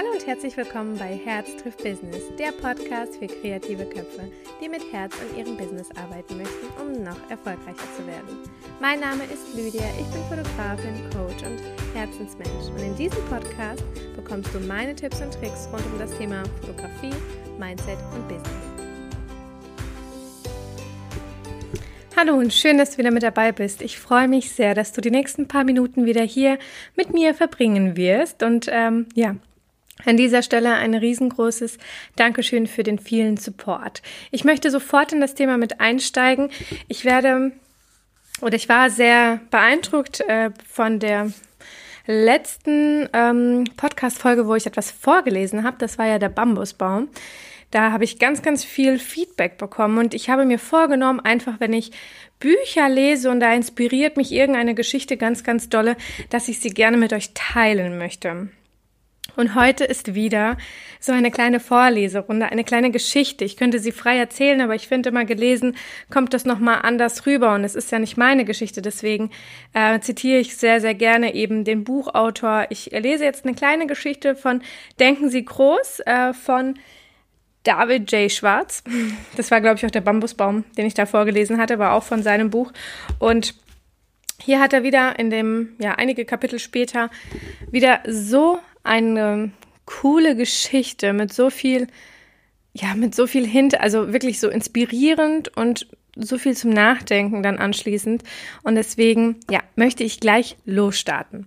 Hallo und herzlich willkommen bei Herz trifft Business, der Podcast für kreative Köpfe, die mit Herz an ihrem Business arbeiten möchten, um noch erfolgreicher zu werden. Mein Name ist Lydia, ich bin Fotografin, Coach und Herzensmensch und in diesem Podcast bekommst du meine Tipps und Tricks rund um das Thema Fotografie, Mindset und Business. Hallo und schön, dass du wieder mit dabei bist. Ich freue mich sehr, dass du die nächsten paar Minuten wieder hier mit mir verbringen wirst. Und ähm, ja, an dieser Stelle ein riesengroßes Dankeschön für den vielen Support. Ich möchte sofort in das Thema mit einsteigen. Ich werde oder ich war sehr beeindruckt äh, von der letzten ähm, Podcast-Folge, wo ich etwas vorgelesen habe. Das war ja der Bambusbaum. Da habe ich ganz, ganz viel Feedback bekommen und ich habe mir vorgenommen, einfach wenn ich Bücher lese und da inspiriert mich irgendeine Geschichte ganz, ganz dolle, dass ich sie gerne mit euch teilen möchte. Und heute ist wieder so eine kleine Vorleserunde, eine kleine Geschichte. Ich könnte sie frei erzählen, aber ich finde immer gelesen kommt das nochmal anders rüber und es ist ja nicht meine Geschichte. Deswegen äh, zitiere ich sehr, sehr gerne eben den Buchautor. Ich lese jetzt eine kleine Geschichte von Denken Sie groß äh, von David J. Schwarz. Das war, glaube ich, auch der Bambusbaum, den ich da vorgelesen hatte, war auch von seinem Buch. Und hier hat er wieder in dem, ja, einige Kapitel später wieder so eine coole Geschichte mit so viel, ja, mit so viel Hint, also wirklich so inspirierend und so viel zum Nachdenken dann anschließend. Und deswegen, ja, möchte ich gleich losstarten.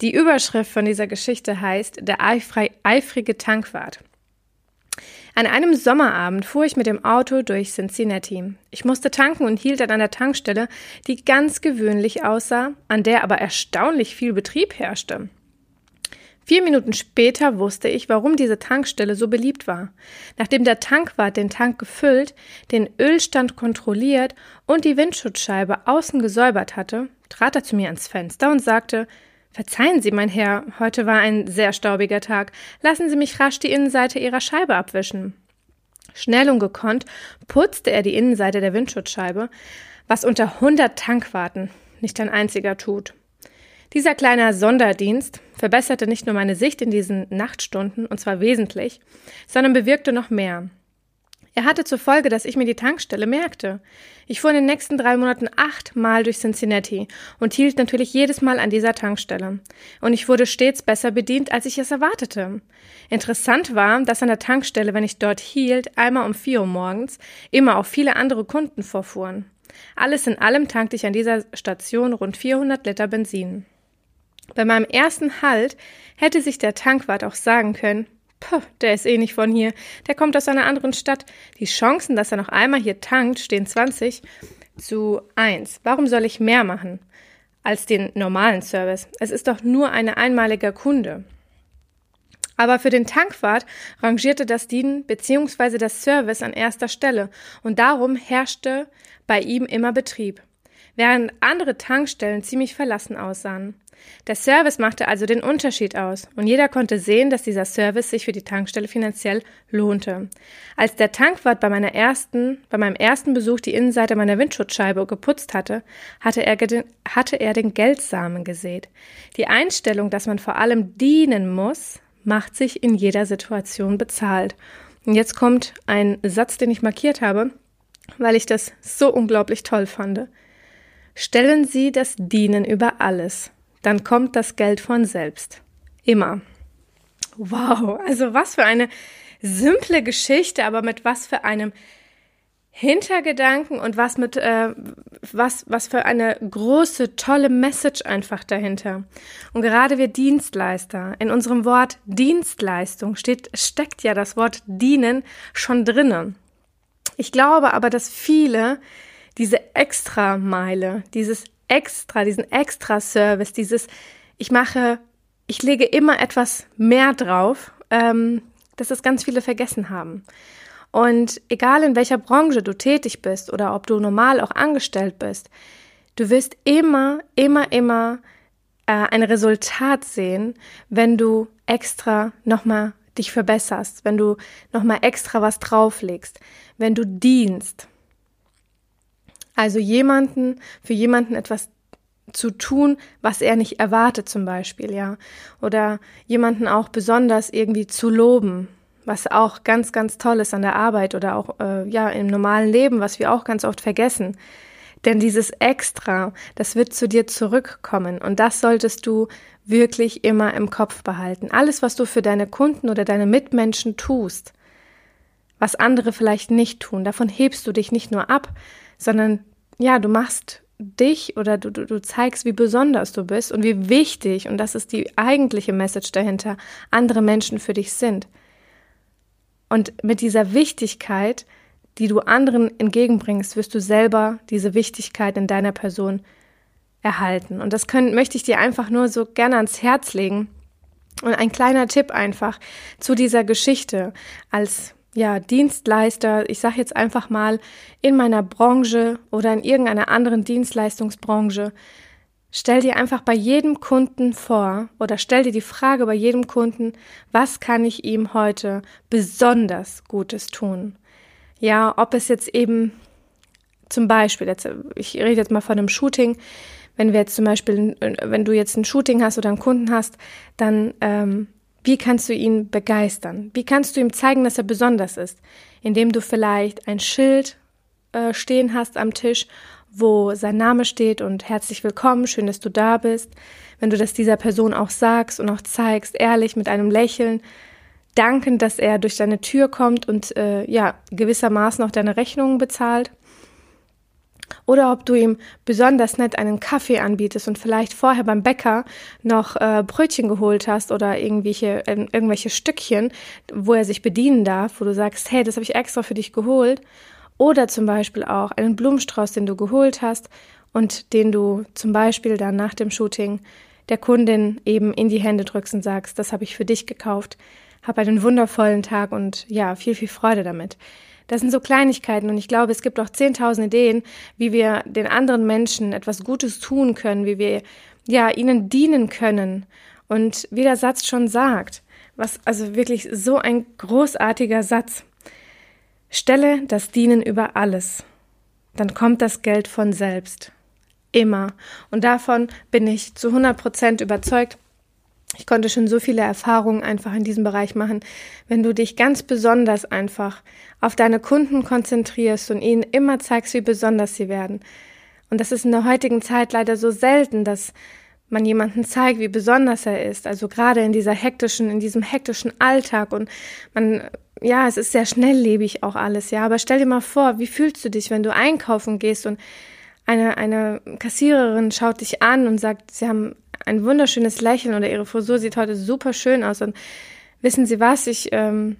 Die Überschrift von dieser Geschichte heißt Der eifrige Tankwart. An einem Sommerabend fuhr ich mit dem Auto durch Cincinnati. Ich musste tanken und hielt dann an der Tankstelle, die ganz gewöhnlich aussah, an der aber erstaunlich viel Betrieb herrschte. Vier Minuten später wusste ich, warum diese Tankstelle so beliebt war. Nachdem der Tankwart den Tank gefüllt, den Ölstand kontrolliert und die Windschutzscheibe außen gesäubert hatte, trat er zu mir ans Fenster und sagte Verzeihen Sie, mein Herr, heute war ein sehr staubiger Tag. Lassen Sie mich rasch die Innenseite Ihrer Scheibe abwischen. Schnell und gekonnt putzte er die Innenseite der Windschutzscheibe, was unter hundert Tankwarten nicht ein einziger tut. Dieser kleine Sonderdienst verbesserte nicht nur meine Sicht in diesen Nachtstunden, und zwar wesentlich, sondern bewirkte noch mehr. Er hatte zur Folge, dass ich mir die Tankstelle merkte. Ich fuhr in den nächsten drei Monaten achtmal durch Cincinnati und hielt natürlich jedes Mal an dieser Tankstelle. Und ich wurde stets besser bedient, als ich es erwartete. Interessant war, dass an der Tankstelle, wenn ich dort hielt, einmal um vier Uhr morgens, immer auch viele andere Kunden vorfuhren. Alles in allem tankte ich an dieser Station rund 400 Liter Benzin. Bei meinem ersten Halt hätte sich der Tankwart auch sagen können, Puh, der ist eh nicht von hier. Der kommt aus einer anderen Stadt. Die Chancen, dass er noch einmal hier tankt, stehen 20 zu 1. Warum soll ich mehr machen als den normalen Service? Es ist doch nur ein einmaliger Kunde. Aber für den Tankwart rangierte das Dienen bzw. das Service an erster Stelle und darum herrschte bei ihm immer Betrieb, während andere Tankstellen ziemlich verlassen aussahen. Der Service machte also den Unterschied aus und jeder konnte sehen, dass dieser Service sich für die Tankstelle finanziell lohnte. Als der Tankwart bei meiner ersten, bei meinem ersten Besuch die Innenseite meiner Windschutzscheibe geputzt hatte, hatte er, hatte er den Geldsamen gesät. Die Einstellung, dass man vor allem dienen muss, macht sich in jeder Situation bezahlt. Und jetzt kommt ein Satz, den ich markiert habe, weil ich das so unglaublich toll fand. Stellen Sie das Dienen über alles dann kommt das Geld von selbst. Immer. Wow, also was für eine simple Geschichte, aber mit was für einem Hintergedanken und was mit äh, was was für eine große tolle Message einfach dahinter. Und gerade wir Dienstleister, in unserem Wort Dienstleistung steht steckt ja das Wort dienen schon drinnen. Ich glaube aber, dass viele diese Extrameile, dieses extra, diesen extra Service, dieses, ich mache, ich lege immer etwas mehr drauf, ähm, dass es ganz viele vergessen haben. Und egal in welcher Branche du tätig bist oder ob du normal auch angestellt bist, du wirst immer, immer, immer äh, ein Resultat sehen, wenn du extra nochmal dich verbesserst, wenn du nochmal extra was drauflegst, wenn du dienst. Also jemanden, für jemanden etwas zu tun, was er nicht erwartet zum Beispiel, ja. Oder jemanden auch besonders irgendwie zu loben, was auch ganz, ganz toll ist an der Arbeit oder auch äh, ja im normalen Leben, was wir auch ganz oft vergessen. Denn dieses Extra, das wird zu dir zurückkommen und das solltest du wirklich immer im Kopf behalten. Alles, was du für deine Kunden oder deine Mitmenschen tust, was andere vielleicht nicht tun, davon hebst du dich nicht nur ab, sondern ja, du machst dich oder du, du, du zeigst, wie besonders du bist und wie wichtig, und das ist die eigentliche Message dahinter, andere Menschen für dich sind. Und mit dieser Wichtigkeit, die du anderen entgegenbringst, wirst du selber diese Wichtigkeit in deiner Person erhalten. Und das können, möchte ich dir einfach nur so gerne ans Herz legen. Und ein kleiner Tipp einfach zu dieser Geschichte als ja, Dienstleister, ich sage jetzt einfach mal, in meiner Branche oder in irgendeiner anderen Dienstleistungsbranche, stell dir einfach bei jedem Kunden vor oder stell dir die Frage bei jedem Kunden, was kann ich ihm heute besonders Gutes tun? Ja, ob es jetzt eben zum Beispiel, jetzt, ich rede jetzt mal von einem Shooting, wenn wir jetzt zum Beispiel, wenn du jetzt ein Shooting hast oder einen Kunden hast, dann ähm, wie kannst du ihn begeistern? Wie kannst du ihm zeigen, dass er besonders ist? Indem du vielleicht ein Schild äh, stehen hast am Tisch, wo sein Name steht und herzlich willkommen, schön, dass du da bist. Wenn du das dieser Person auch sagst und auch zeigst, ehrlich mit einem Lächeln, dankend, dass er durch deine Tür kommt und äh, ja gewissermaßen auch deine Rechnungen bezahlt oder ob du ihm besonders nett einen Kaffee anbietest und vielleicht vorher beim Bäcker noch äh, Brötchen geholt hast oder irgendwelche, äh, irgendwelche Stückchen, wo er sich bedienen darf, wo du sagst, hey, das habe ich extra für dich geholt. Oder zum Beispiel auch einen Blumenstrauß, den du geholt hast und den du zum Beispiel dann nach dem Shooting der Kundin eben in die Hände drückst und sagst, das habe ich für dich gekauft. Hab einen wundervollen Tag und ja, viel, viel Freude damit. Das sind so Kleinigkeiten und ich glaube, es gibt auch 10.000 Ideen, wie wir den anderen Menschen etwas Gutes tun können, wie wir ja ihnen dienen können. Und wie der Satz schon sagt, was also wirklich so ein großartiger Satz. Stelle das Dienen über alles. Dann kommt das Geld von selbst. Immer. Und davon bin ich zu 100 Prozent überzeugt. Ich konnte schon so viele Erfahrungen einfach in diesem Bereich machen. Wenn du dich ganz besonders einfach auf deine Kunden konzentrierst und ihnen immer zeigst, wie besonders sie werden. Und das ist in der heutigen Zeit leider so selten, dass man jemanden zeigt, wie besonders er ist. Also gerade in dieser hektischen, in diesem hektischen Alltag und man, ja, es ist sehr schnelllebig auch alles, ja. Aber stell dir mal vor, wie fühlst du dich, wenn du einkaufen gehst und eine, eine Kassiererin schaut dich an und sagt, sie haben ein wunderschönes Lächeln oder ihre Frisur sieht heute super schön aus. Und wissen Sie was? Ich, ähm,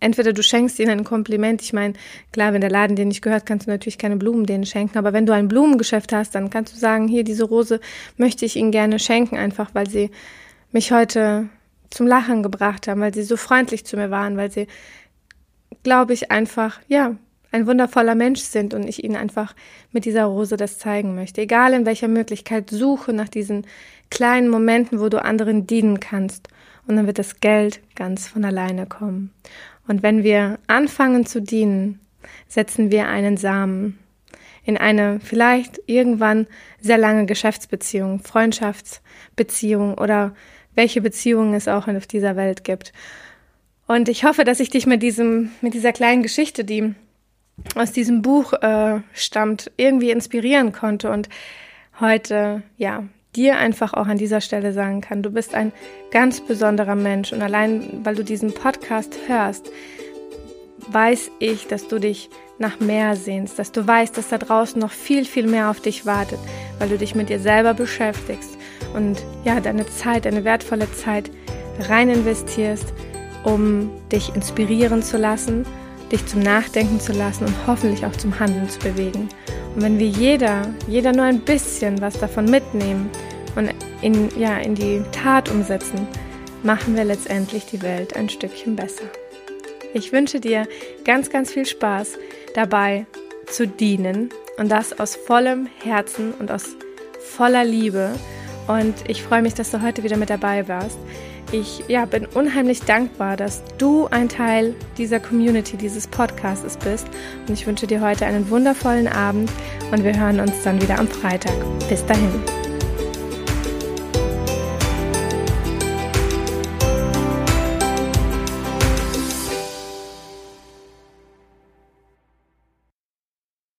entweder du schenkst ihnen ein Kompliment. Ich meine, klar, wenn der Laden dir nicht gehört, kannst du natürlich keine Blumen denen schenken. Aber wenn du ein Blumengeschäft hast, dann kannst du sagen, hier, diese Rose möchte ich Ihnen gerne schenken, einfach weil sie mich heute zum Lachen gebracht haben, weil sie so freundlich zu mir waren, weil sie, glaube ich, einfach, ja, ein wundervoller Mensch sind und ich ihnen einfach mit dieser Rose das zeigen möchte. Egal in welcher Möglichkeit, suche nach diesen kleinen Momenten, wo du anderen dienen kannst. Und dann wird das Geld ganz von alleine kommen. Und wenn wir anfangen zu dienen, setzen wir einen Samen in eine vielleicht irgendwann sehr lange Geschäftsbeziehung, Freundschaftsbeziehung oder welche Beziehungen es auch auf dieser Welt gibt. Und ich hoffe, dass ich dich mit diesem, mit dieser kleinen Geschichte, die aus diesem Buch äh, stammt, irgendwie inspirieren konnte und heute, ja, dir einfach auch an dieser Stelle sagen kann, du bist ein ganz besonderer Mensch und allein weil du diesen Podcast hörst, weiß ich, dass du dich nach mehr sehnst, dass du weißt, dass da draußen noch viel, viel mehr auf dich wartet, weil du dich mit dir selber beschäftigst und ja, deine Zeit, deine wertvolle Zeit rein investierst, um dich inspirieren zu lassen dich zum Nachdenken zu lassen und hoffentlich auch zum Handeln zu bewegen. Und wenn wir jeder, jeder nur ein bisschen was davon mitnehmen und in, ja, in die Tat umsetzen, machen wir letztendlich die Welt ein Stückchen besser. Ich wünsche dir ganz, ganz viel Spaß dabei zu dienen und das aus vollem Herzen und aus voller Liebe und ich freue mich, dass du heute wieder mit dabei warst. Ich ja, bin unheimlich dankbar, dass du ein Teil dieser Community, dieses Podcasts bist. Und ich wünsche dir heute einen wundervollen Abend und wir hören uns dann wieder am Freitag. Bis dahin.